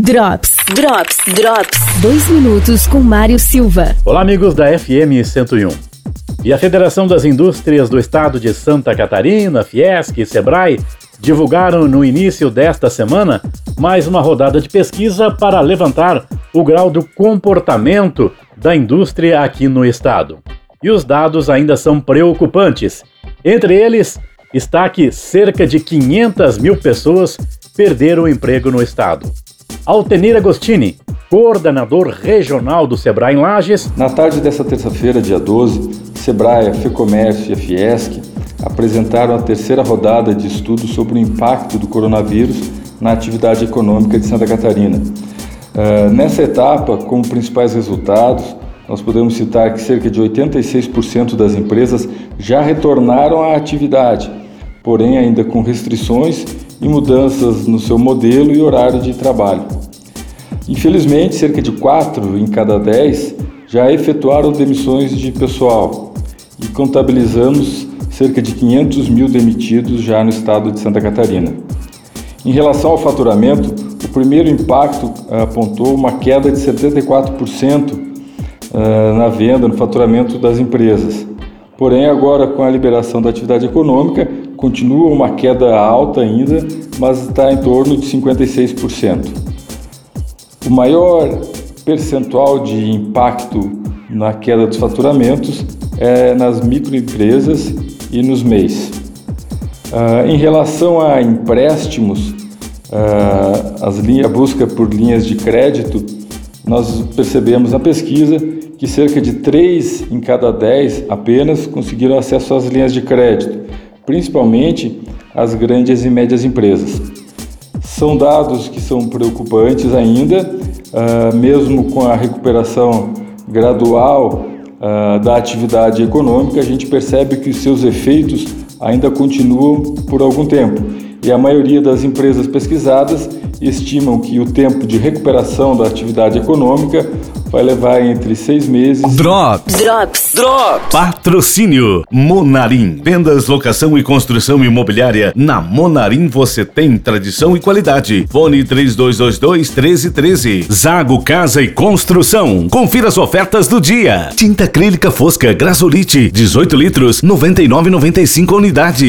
Drops, Drops, Drops. Dois minutos com Mário Silva. Olá, amigos da FM 101. E a Federação das Indústrias do Estado de Santa Catarina, Fiesc e Sebrae divulgaram no início desta semana mais uma rodada de pesquisa para levantar o grau do comportamento da indústria aqui no estado. E os dados ainda são preocupantes. Entre eles, está que cerca de 500 mil pessoas perderam o emprego no estado. Altenir Agostini, coordenador regional do Sebrae em Lages. Na tarde desta terça-feira, dia 12, Sebrae, a FEComércio e a Fiesc apresentaram a terceira rodada de estudos sobre o impacto do coronavírus na atividade econômica de Santa Catarina. Uh, nessa etapa, como principais resultados, nós podemos citar que cerca de 86% das empresas já retornaram à atividade, porém ainda com restrições e mudanças no seu modelo e horário de trabalho. Infelizmente, cerca de 4 em cada 10 já efetuaram demissões de pessoal e contabilizamos cerca de 500 mil demitidos já no estado de Santa Catarina. Em relação ao faturamento, o primeiro impacto apontou uma queda de 74% eh, na venda, no faturamento das empresas. Porém, agora com a liberação da atividade econômica, continua uma queda alta ainda, mas está em torno de 56%. O maior percentual de impacto na queda dos faturamentos é nas microempresas e nos MEIs. Uh, em relação a empréstimos, uh, as linhas, a busca por linhas de crédito, nós percebemos na pesquisa que cerca de 3 em cada 10 apenas conseguiram acesso às linhas de crédito, principalmente as grandes e médias empresas. São dados que são preocupantes ainda, uh, mesmo com a recuperação gradual uh, da atividade econômica, a gente percebe que seus efeitos ainda continuam por algum tempo. E a maioria das empresas pesquisadas estimam que o tempo de recuperação da atividade econômica vai levar entre seis meses. Drops. Drops. Drops. Patrocínio. Monarim. Vendas, locação e construção imobiliária. Na Monarim você tem tradição e qualidade. Fone 3222 1313. Zago Casa e Construção. Confira as ofertas do dia. Tinta acrílica fosca Grasolite. 18 litros. 99,95 unidade.